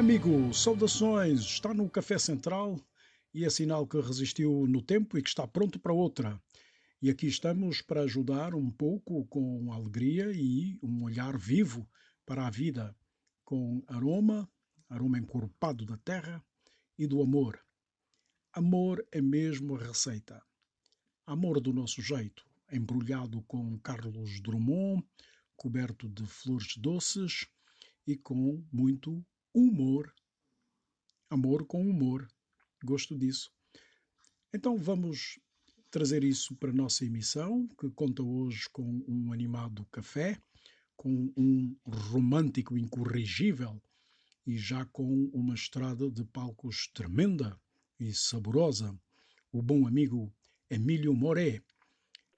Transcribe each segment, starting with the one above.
Amigo, saudações! Está no Café Central e é sinal que resistiu no tempo e que está pronto para outra. E aqui estamos para ajudar um pouco com alegria e um olhar vivo para a vida, com aroma, aroma encorpado da terra e do amor. Amor é mesmo a receita. Amor do nosso jeito, embrulhado com Carlos Drummond, coberto de flores doces e com muito humor. Amor com humor. Gosto disso. Então vamos trazer isso para a nossa emissão, que conta hoje com um animado café, com um romântico incorrigível e já com uma estrada de palcos tremenda e saborosa. O bom amigo Emílio Moré,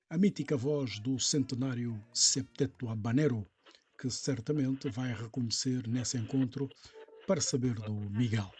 a mítica voz do centenário Septeto Habanero, que certamente vai reconhecer nesse encontro para saber do Miguel.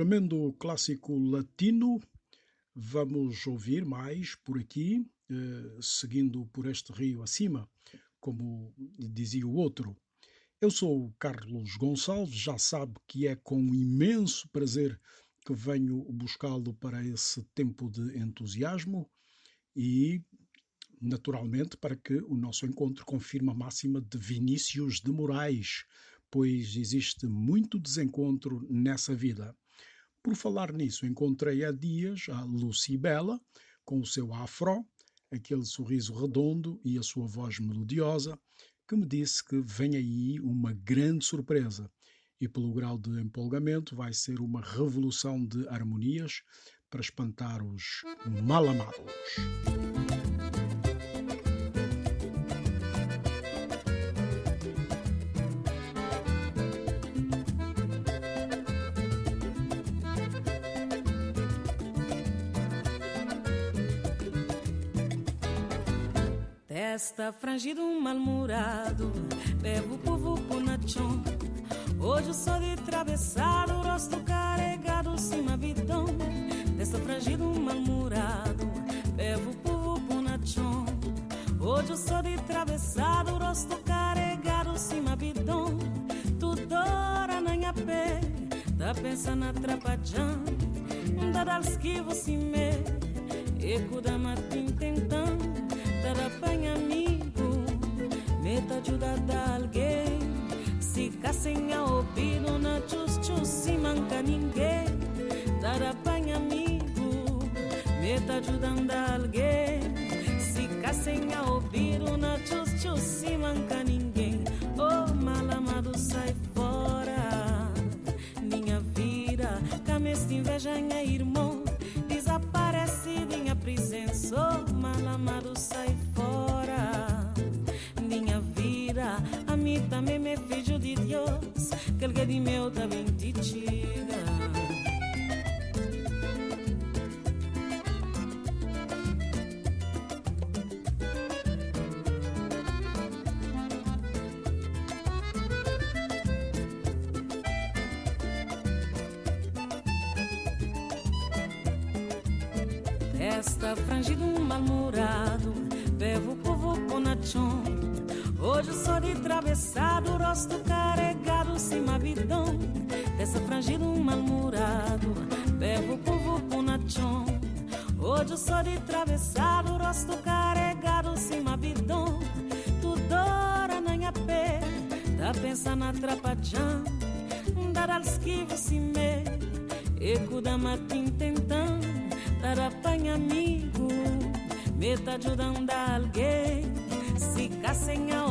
Tremendo clássico latino. Vamos ouvir mais por aqui, eh, seguindo por este rio acima, como dizia o outro. Eu sou Carlos Gonçalves, já sabe que é com imenso prazer que venho buscá-lo para esse tempo de entusiasmo e, naturalmente, para que o nosso encontro confirme a máxima de Vinícius de Moraes, pois existe muito desencontro nessa vida. Por falar nisso, encontrei há dias a Lucibela, com o seu afro, aquele sorriso redondo e a sua voz melodiosa, que me disse que vem aí uma grande surpresa e, pelo grau de empolgamento, vai ser uma revolução de harmonias para espantar os malamados. Testa frangido, mal-humorado, bebo povo por nachon. Hoje sou de travessado, rosto carregado, cima vidão. Testa frangido, mal-humorado, bebo povo por nachon. Hoje sou de travessado, rosto carregado, cima vidão. Tudo hora na minha pé, tá pensando atrapalhando. Dá esquivo, se me, eco da matin tentando apanha amigo, meta ajuda da alguém. Se sem a ouvido na chus, se manca ninguém. Dar apanha amigo, meta ajudando alguém. Se sem a ouvido na chus, se manca ninguém. Oh, malamado sai fora. Minha vida, camesta inveja, minha irmão. Também me filho de Deus, que ele de meu também te tira. Esta frangido um mal-humorado, Hoje sou de travessado, rosto carregado, cima bidão. Dessa frangido um mal-humorado, bebo povo punachon. Hoje sou de travessado, rosto carregado, cima bidão. Tudo hora na minha pé, tá pensando atrapalhando. Dar esquivo se me, eco da matin tentando. Dar apanha amigo, me tá ajudando alguém. Fica sem a na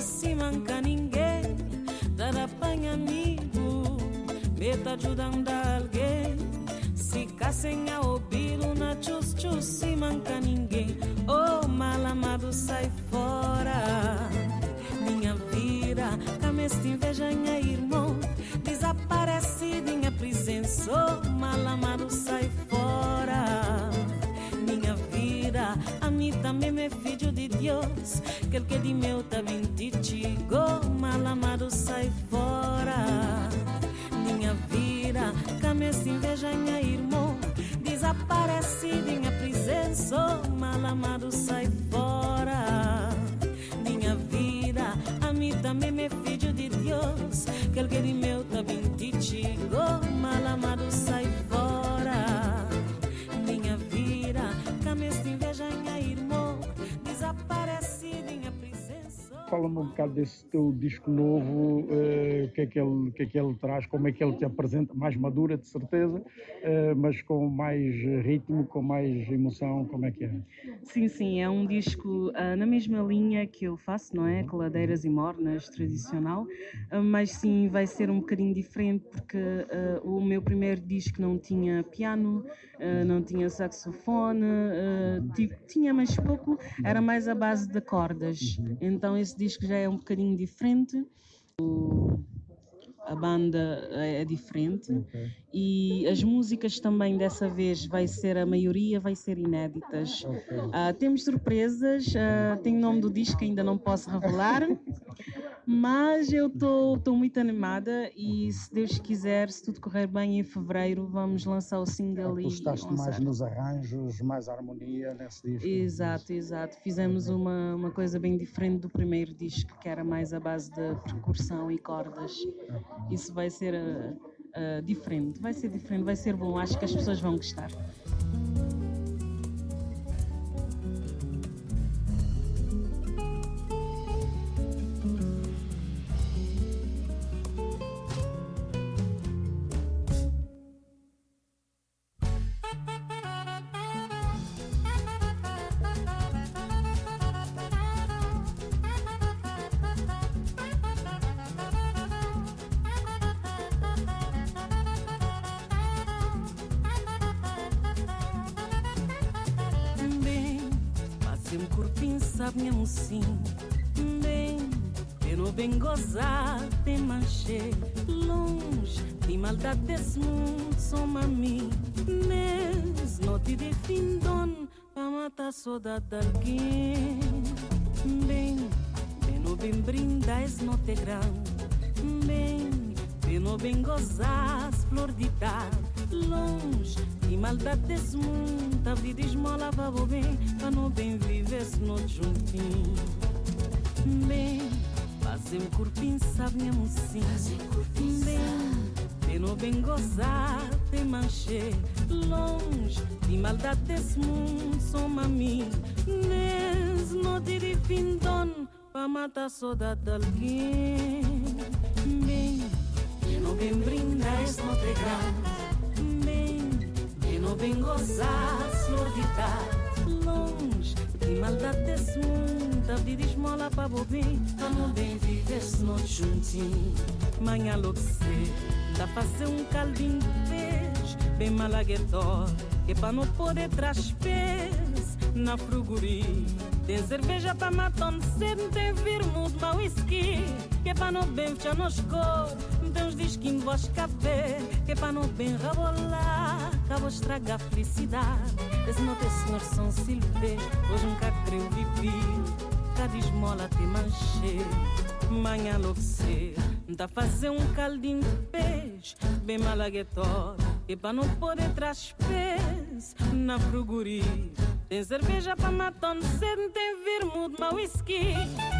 se manca ninguém Dar apanha amigo Me tá ajudando alguém Fica sem a ouvido na chus chus se manca ninguém Oh malamado sai fora Minha vida Camesta inveja minha irmão Desaparece minha presença. Oh malamado sai fora Minha vida A mim também me filho Dios, que el que di meu também te chigo, malamado sai fora. Minha vida, camisa inveja minha irmão, desaparece minha presença, malamado sai fora. Minha vida, a mim também me filho de Deus, que el que Fala-me um bocado desse teu disco novo, uh, o, que é que ele, que é que ele traz, como é que ele te apresenta, mais madura de certeza, uh, mas com mais ritmo, com mais emoção, como é que é? Sim, sim, é um disco uh, na mesma linha que eu faço, não é? Uhum. Coladeiras e mornas, tradicional, mas sim vai ser um bocadinho diferente porque o meu primeiro disco não tinha piano, não tinha saxofone, tinha mais pouco, era mais a base de cordas, então esse disco já é um bocadinho diferente. O, a banda é, diferente. E as músicas também dessa vez vai ser a maioria vai ser inéditas. Okay. Uh, temos surpresas, uh, tem o nome do disco que ainda não posso revelar. Mas eu estou muito animada e se Deus quiser, se tudo correr bem em fevereiro, vamos lançar o single. Tu estás mais nos arranjos, mais harmonia nesse disco. Exato, exato. Fizemos uma, uma coisa bem diferente do primeiro disco, que era mais a base de percussão e cordas. Isso vai ser uh, uh, diferente, vai ser diferente, vai ser bom. Acho que as pessoas vão gostar. Não tire fim dono Para matar a saudade de alguém Bem, não bem brindar, isso não tem grande não gozar, flor de estar longe de maldade desse mundo. A vida esmola para bobinho, para não bem viver se não juntinho. Manhã logo dá fazer um caldinho de peixe, bem malaguetor, que para não poder traz pés na fruguria. Tem cerveja para matar cedo, tem vermouth, mau whisky. Que é para não bem fechar nos cor Tem uns disquinhos voz café. Que é para não bem rabolar Acabou estragar a felicidade. Esse não tem senhor São Silvestre Hoje nunca creio viver Cada esmola tem manche Manhã logo cedo Tá fazer um caldinho de peixe Bem malaguetor Que é para não poder traz pés Na fruguria tem cerveja para matar no cedo, tem vermouth, mau whisky.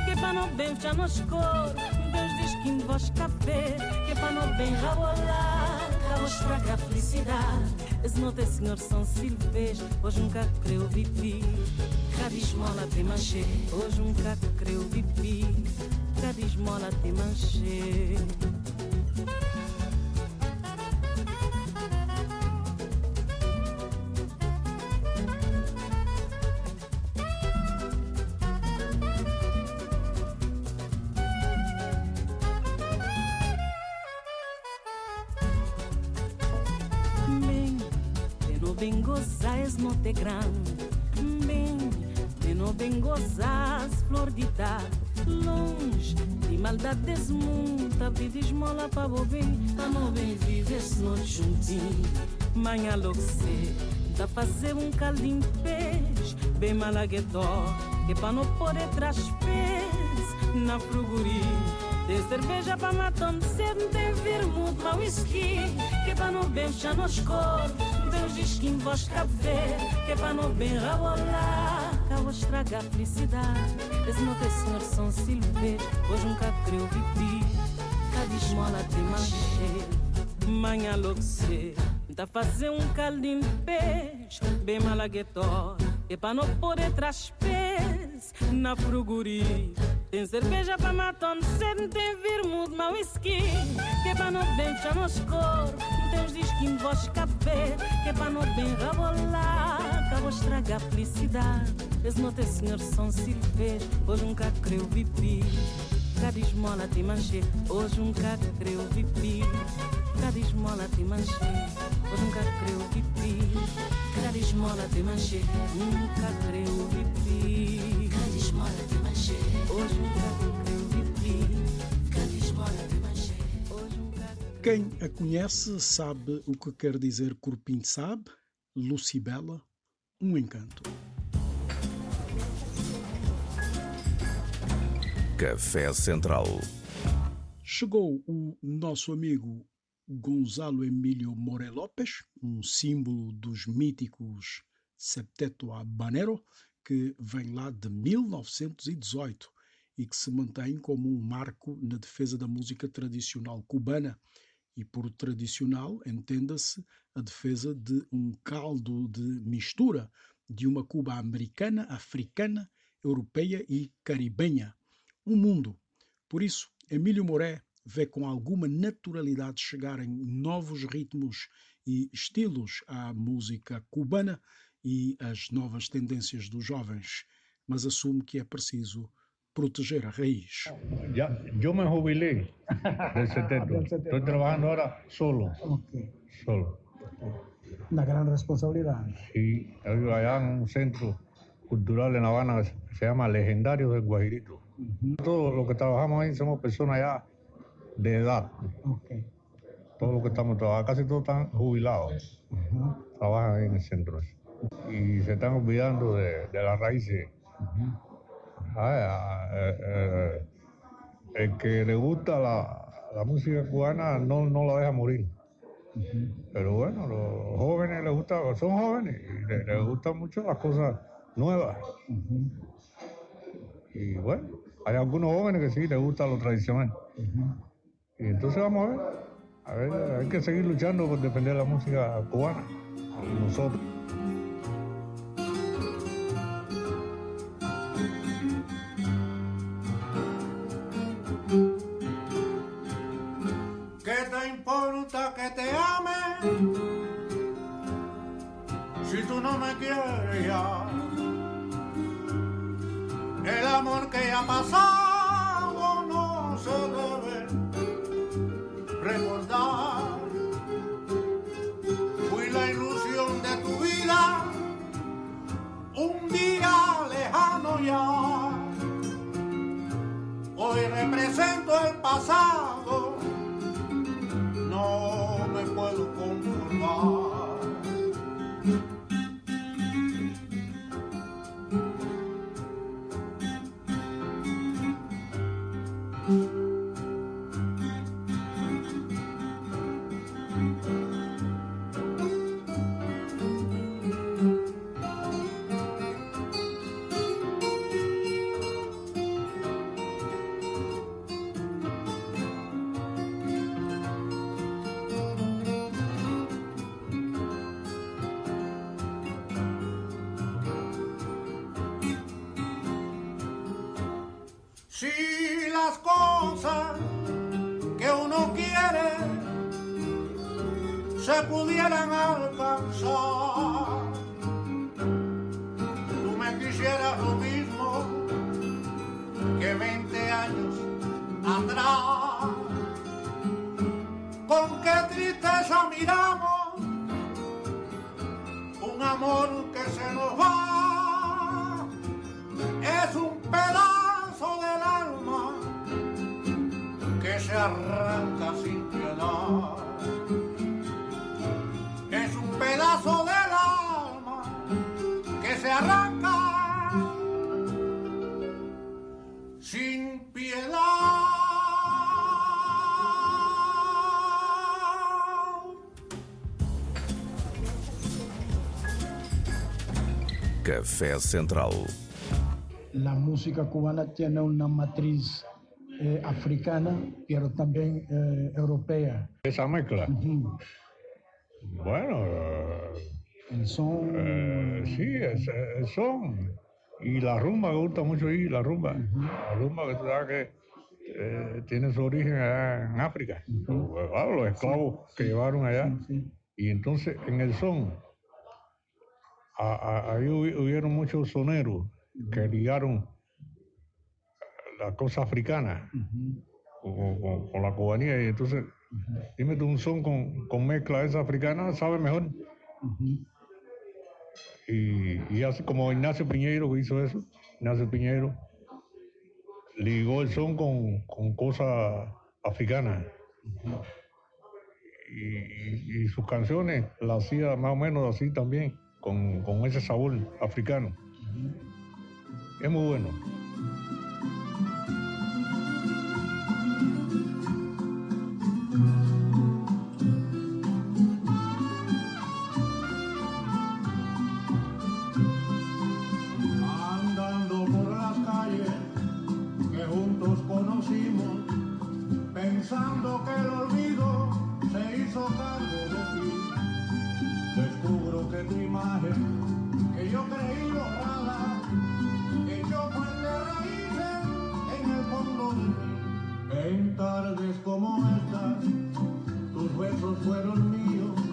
Que é para não bem já nos cor Deus diz que voz café Que é para não bem rabolar Acabou estragar a felicidade. Esse não tem senhor São Silvestre Hoje nunca creu viver Cada esmola tem manche Hoje nunca creu viver Cada esmola tem manche no te grande Bem, de não bem gozas flor de dar Longe de maldade desse mundo A vida esmola para bobem A não bem viver se não juntinho. Manhã cedo Dá fazer um peixe. Bem malaguetó Que para não poder traz pés Na fruguria tem cerveja para matar cedo, tem vermouth, mau whisky Que para não bem já nos corpos Deus diz que em voz café Que é para não bem rabolar Acaba estragar a felicidade. Esse não tem senhor São Silvestre Hoje nunca creu viver Cada esmola tem manche Manhã logo Tá fazer um caldinho de peixe Bem malaguetó É para não poder pés Na fruguria tem cerveja para matar cedo, tem vermouth, mau whisky Que é para não bem fechar nos corpos Deus diz que em voz café Que é para não bem rabolar Acabou estragar a felicidade. Esse não tem senhor São Silvestre Hoje nunca creu viver Cada esmola tem manche Hoje nunca creu viver Cada esmola tem manche Hoje nunca creu viver Cada esmola tem manche Nunca creu viver Cada esmola tem manche Hoje nunca creu quem a conhece sabe o que quer dizer Corpim sabe, Lucibela, um encanto. Café Central. Chegou o nosso amigo Gonzalo Emílio More Lopes, um símbolo dos míticos Septeto Habanero, que vem lá de 1918 e que se mantém como um marco na defesa da música tradicional cubana e por tradicional entenda-se a defesa de um caldo de mistura de uma Cuba americana, africana, europeia e caribenha. Um mundo. Por isso, Emílio Moré vê com alguma naturalidade chegarem novos ritmos e estilos à música cubana e às novas tendências dos jovens, mas assume que é preciso proteger a raiz. Ya, yo me jubilé del CETETO. Estoy trabajando ahora solo. Okay. Solo. Una gran responsabilidad. Sí, allá en un centro cultural en La Habana se llama Legendario del Guajirito. Todos los que trabajamos ahí somos personas ya de edad. Todos los que estamos trabajando, casi todos están jubilados. Trabajan ahí en el centro. Y se están olvidando de, de las raíces. Eh, el que le gusta la, la música cubana no, no la deja morir. Pero bueno, los jóvenes les gusta, son jóvenes y les, les gustan mucho las cosas nuevas. Y bueno, hay algunos jóvenes que sí les gusta lo tradicional. Y entonces vamos a ver. A ver, hay que seguir luchando por defender la música cubana. Nosotros. She se pudieran alcanzar, Café Central. La música cubana tiene una matriz eh, africana, pero también eh, europea. Esa mezcla. Bueno, El son. eh, sí, es, es son. Y la rumba, me gusta mucho ir, la rumba. La rumba que tú sabes que eh, tiene su origen allá en África. Pues, los esclavos que llevaron allá. sí. Y entonces en el son, a- a- ahí hubi- hubieron muchos soneros que ligaron la cosa africana con, con- con la cubanía. Y entonces, dime tú un son con, con mezcla esa africana, sabe mejor. Y, y así como Ignacio Piñeiro que hizo eso, Ignacio Piñeiro ligó el son con, con cosas africanas. Y, y- y sus canciones las hacía más o menos así también, con, con ese sabor africano. Es muy bueno. pensando que el olvido se hizo cargo de ti. Descubro que tu imagen, que yo creí borrada, echó fuerte raíces en el fondo de mí. En tardes como estas, tus besos fueron míos.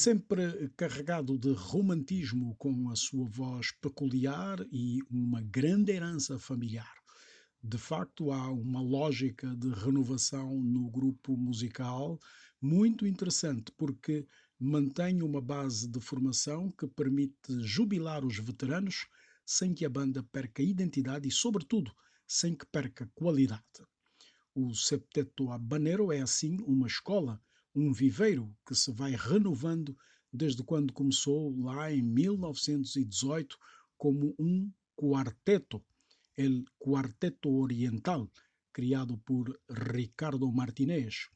Sempre carregado de romantismo, com a sua voz peculiar e uma grande herança familiar. De facto, há uma lógica de renovação no grupo musical muito interessante, porque mantém uma base de formação que permite jubilar os veteranos sem que a banda perca identidade e, sobretudo, sem que perca qualidade. O Septeto Habanero é, assim, uma escola um viveiro que se vai renovando desde quando começou lá em 1918 como um quarteto, el Quarteto Oriental, criado por Ricardo Martinez.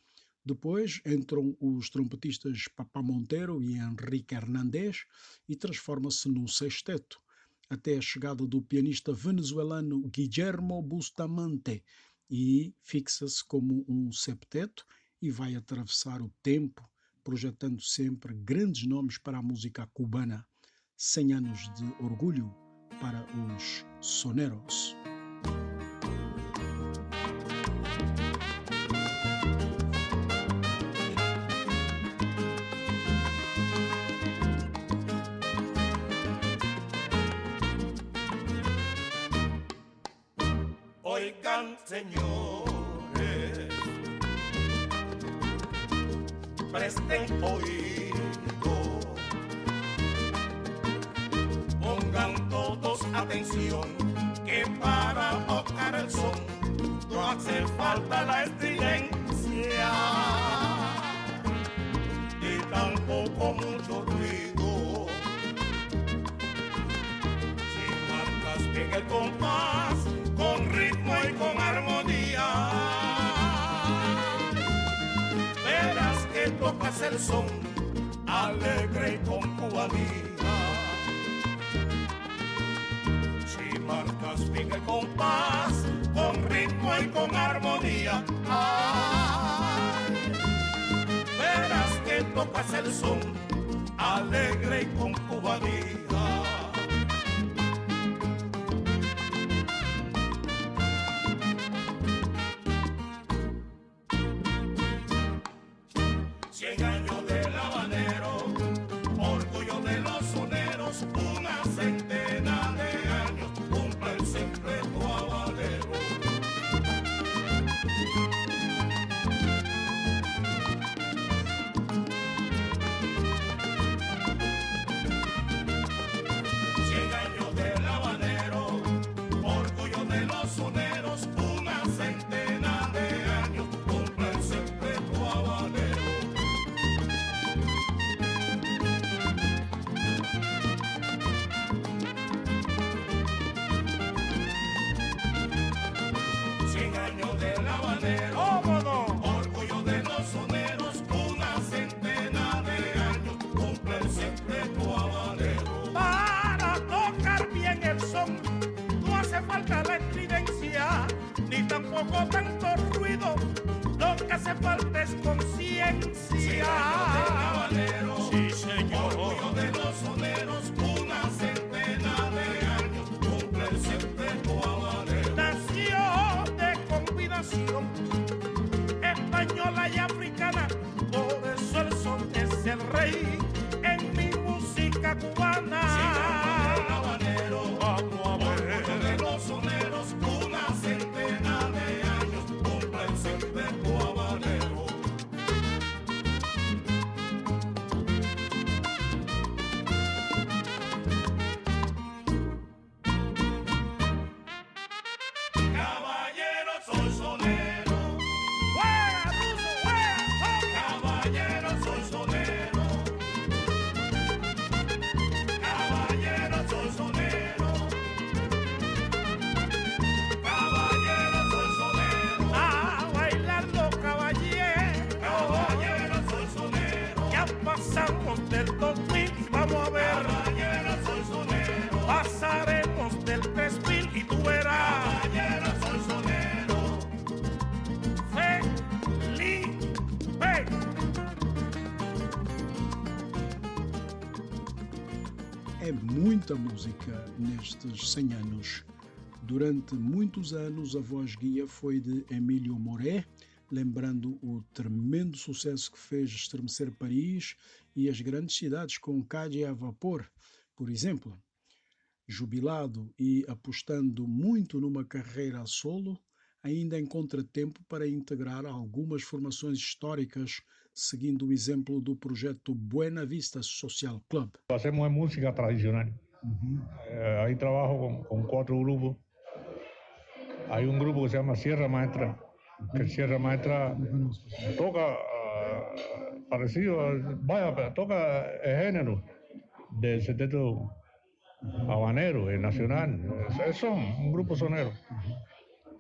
Depois entram os trompetistas Papá Monteiro e Henrique Hernandez e transforma-se num sexteto, até a chegada do pianista venezuelano Guillermo Bustamante e fixa-se como um septeto e vai atravessar o tempo, projetando sempre grandes nomes para a música cubana. 100 anos de orgulho para os soneros. Tocas el son alegre y con cubanía. Si marcas bien el compás, con ritmo y con armonía, verás que tocas el son nestes 100 anos. Durante muitos anos, a voz guia foi de Emílio Moré, lembrando o tremendo sucesso que fez estremecer Paris e as grandes cidades com Cádia a vapor, por exemplo. Jubilado e apostando muito numa carreira a solo, ainda encontra tempo para integrar algumas formações históricas, seguindo o exemplo do projeto Buena Vista Social Club. Hacemos música tradicional. Eh, ahí trabajo con, con, cuatro grupos. Hay un grupo que se llama Sierra Maestra, que Sierra Maestra toca uh, parecido, vaya, toca el género del seteto habanero, el nacional. Es, son un grupo sonero.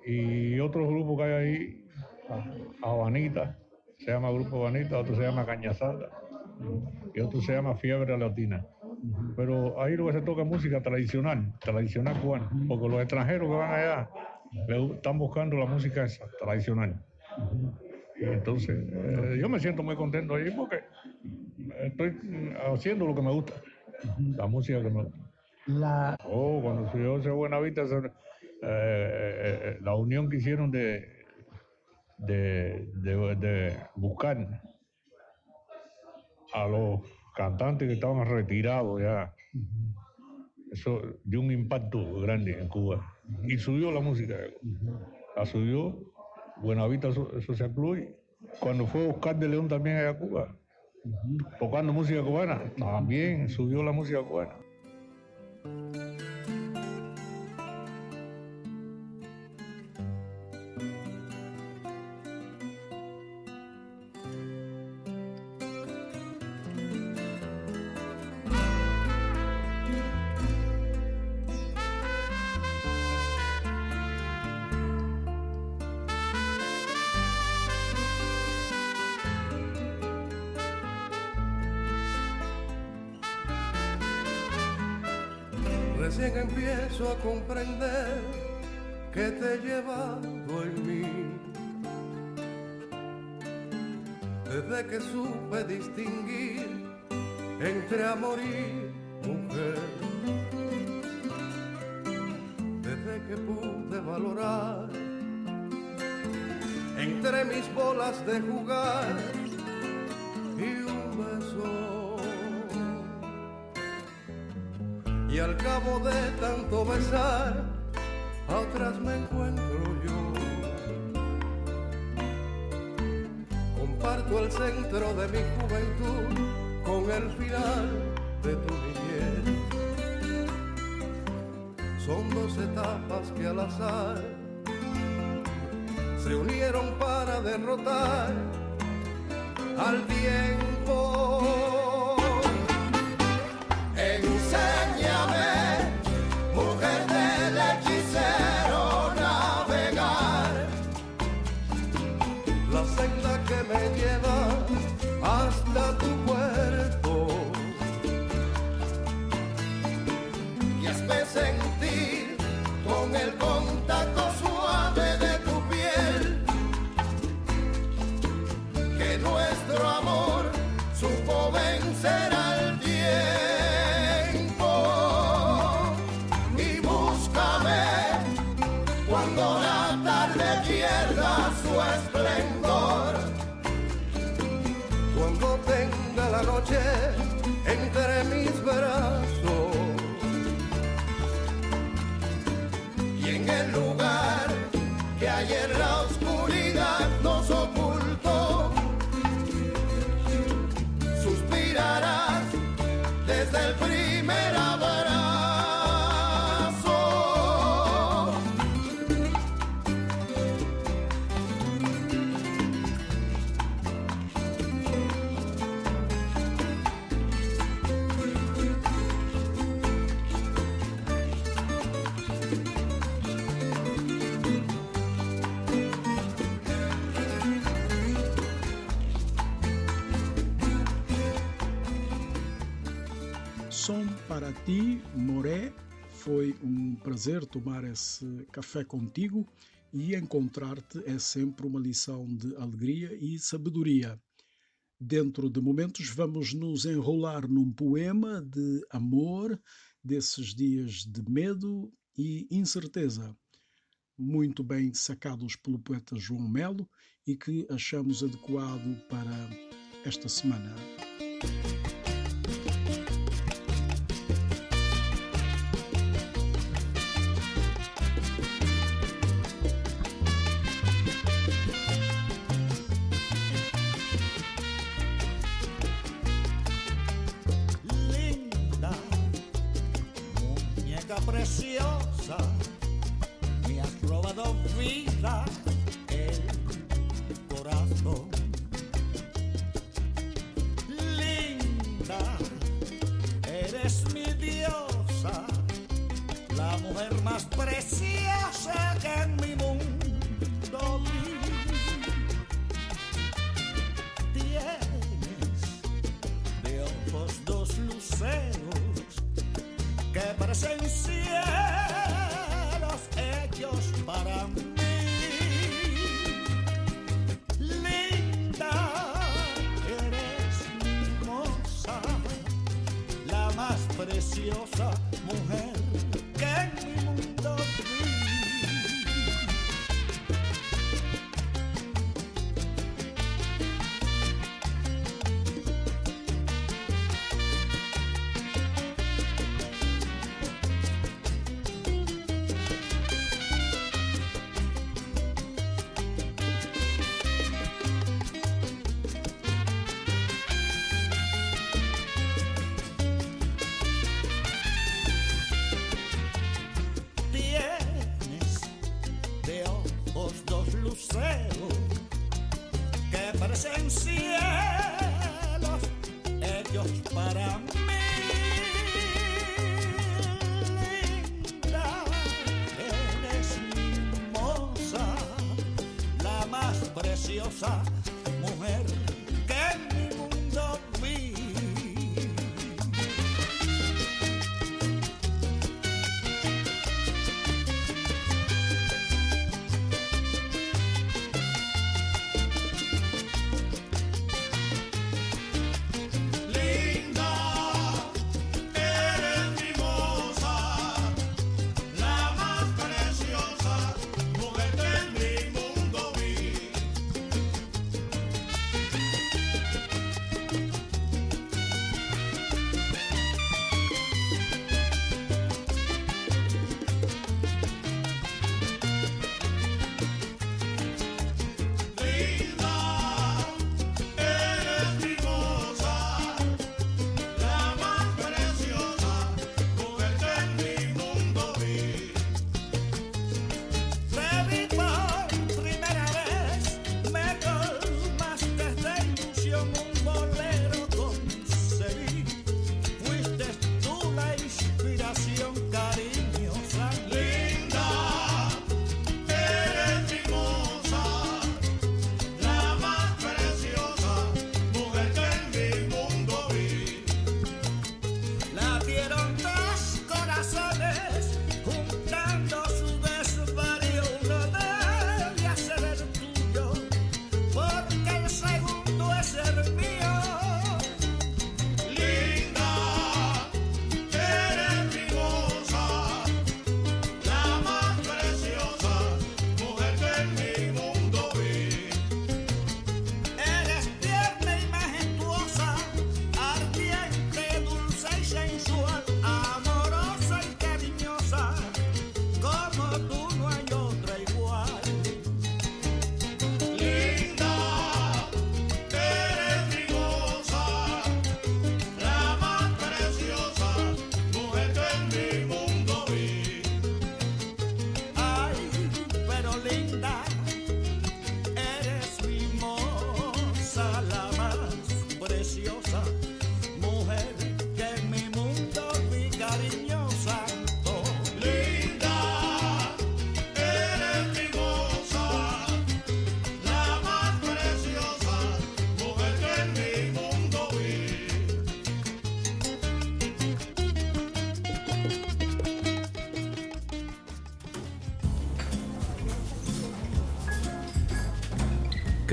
Y otro grupo que hay ahí, Habanita, se llama Grupo Habanita, otro se llama Cañazada y otro se llama Fiebre Latina. Pero ahí lo que se toca es música tradicional, tradicional cubana, porque los extranjeros que van allá están buscando la música esa, tradicional. Y entonces, eh, yo me siento muy contento ahí porque estoy haciendo lo que me gusta, la música que me gusta. La... Oh, cuando subió ese Buenavista, eh, eh, la unión que hicieron de, de, de, de buscar a los cantantes que estaban retirados ya. Eso dio un impacto grande en Cuba. Y subió la música. La subió Buenavista Social Club. Cuando fue Oscar de León también allá a Cuba, tocando música cubana, también subió la música cubana. Recién empiezo a comprender que te he llevado en mí. Desde que supe distinguir entre amor y mujer. Desde que pude valorar entre mis bolas de jugar de tanto besar, a otras me encuentro yo. Comparto el centro de mi juventud con el final de tu niñez. Son dos etapas que al azar se unieron para derrotar al tiempo. Ti, Moré, foi um prazer tomar esse café contigo e encontrar-te é sempre uma lição de alegria e sabedoria. Dentro de momentos, vamos nos enrolar num poema de amor desses dias de medo e incerteza, muito bem sacados pelo poeta João Melo e que achamos adequado para esta semana. preciosa mujer.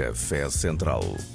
Café Central.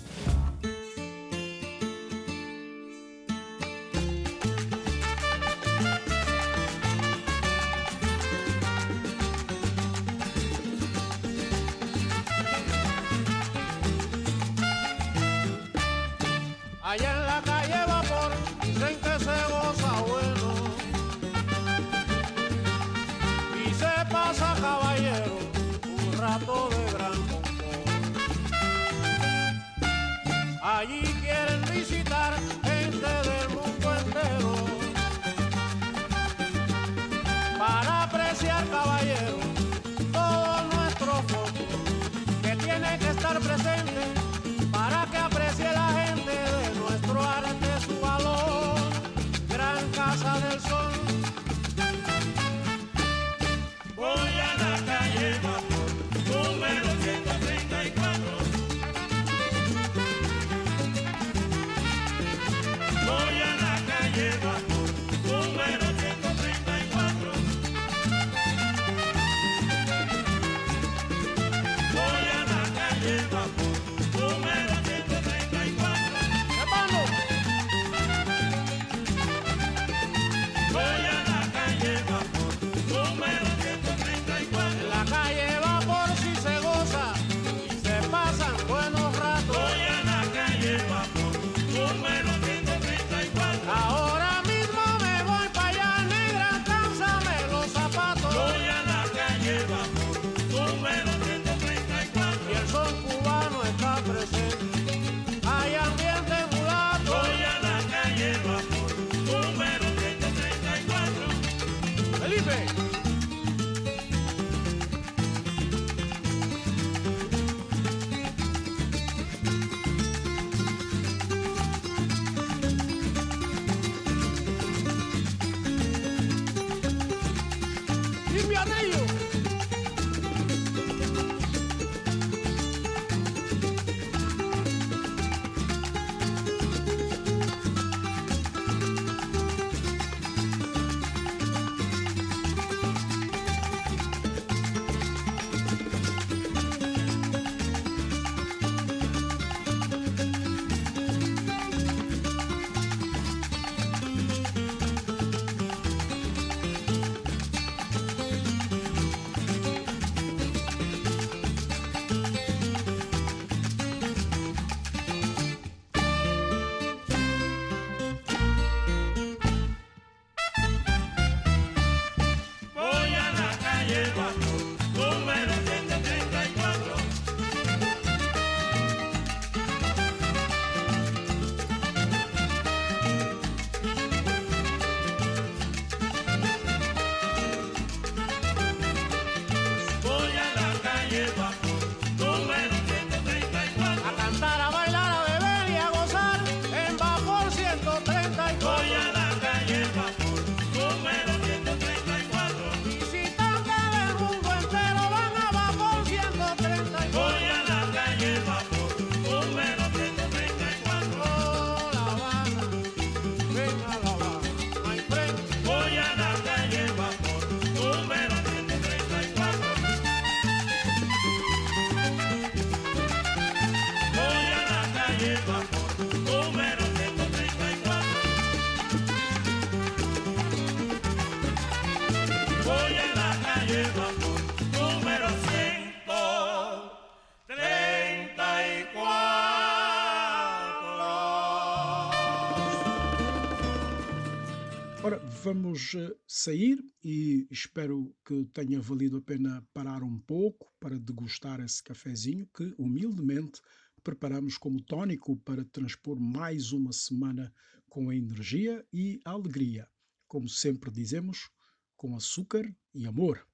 vamos eh, sair e espero que tenha valido a pena parar um pouco para degustar esse cafezinho que humildemente preparamos como tônico para transpor mais uma semana com a energia e a alegria, como sempre dizemos, com açúcar e amor.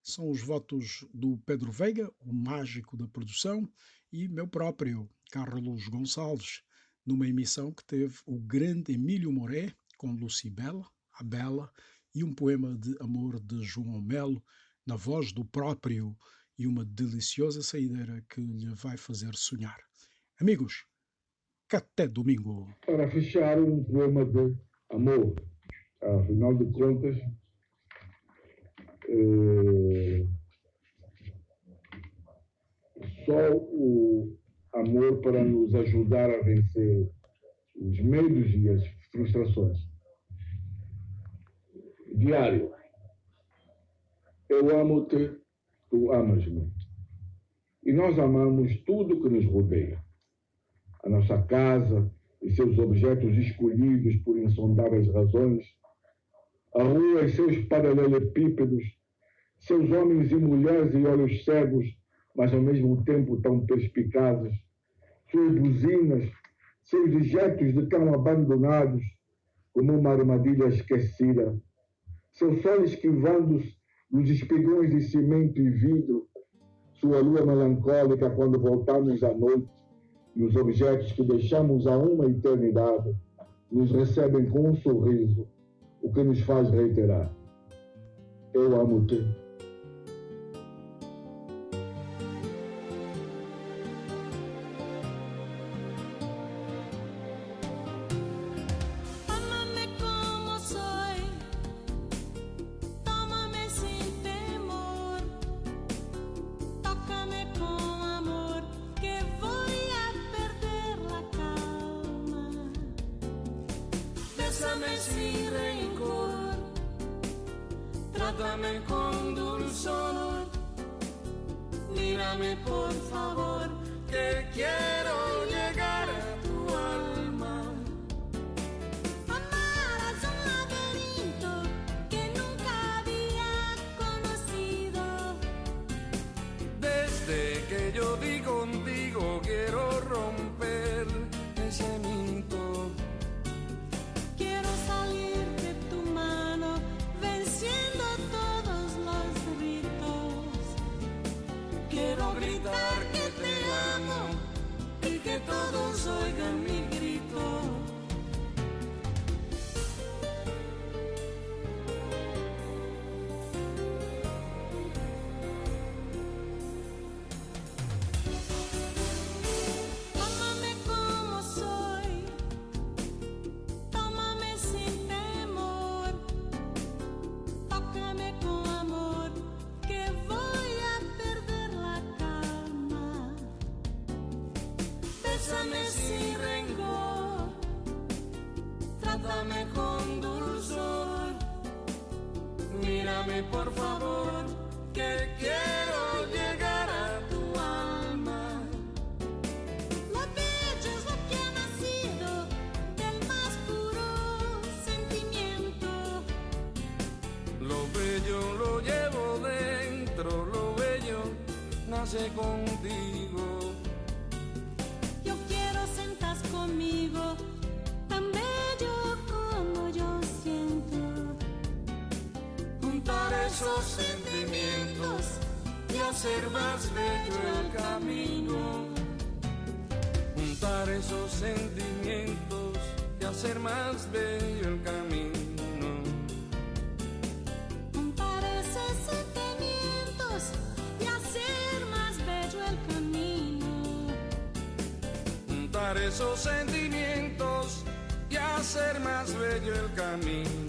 São os votos do Pedro Veiga, o mágico da produção, e meu próprio, Carlos Gonçalves, numa emissão que teve o grande Emílio Moré com Lucibela, a Bela, e um poema de amor de João Melo, na voz do próprio, e uma deliciosa saideira que lhe vai fazer sonhar. Amigos, até domingo! Para fechar, um poema de amor. Afinal de contas, eh, só o amor para nos ajudar a vencer os medos e as frustrações diário. Eu amo-te, tu amas-me. E nós amamos tudo que nos rodeia. A nossa casa e seus objetos escolhidos por insondáveis razões, a rua e seus paralelepípedos, seus homens e mulheres e olhos cegos, mas ao mesmo tempo tão perspicazes, suas buzinas, seus objetos de tão abandonados, como uma armadilha esquecida seu sol esquivando-se nos espigões de cimento e vidro, sua lua melancólica quando voltamos à noite, e os objetos que deixamos há uma eternidade nos recebem com um sorriso, o que nos faz reiterar: Eu amo-te. mírame con dulzor, mírame por favor, te quiero. Contigo. Yo quiero sentar conmigo, tan bello como yo siento. Juntar esos sentimientos y hacer más bello el camino. Juntar esos sentimientos y hacer más esos sentimientos y hacer más bello el camino.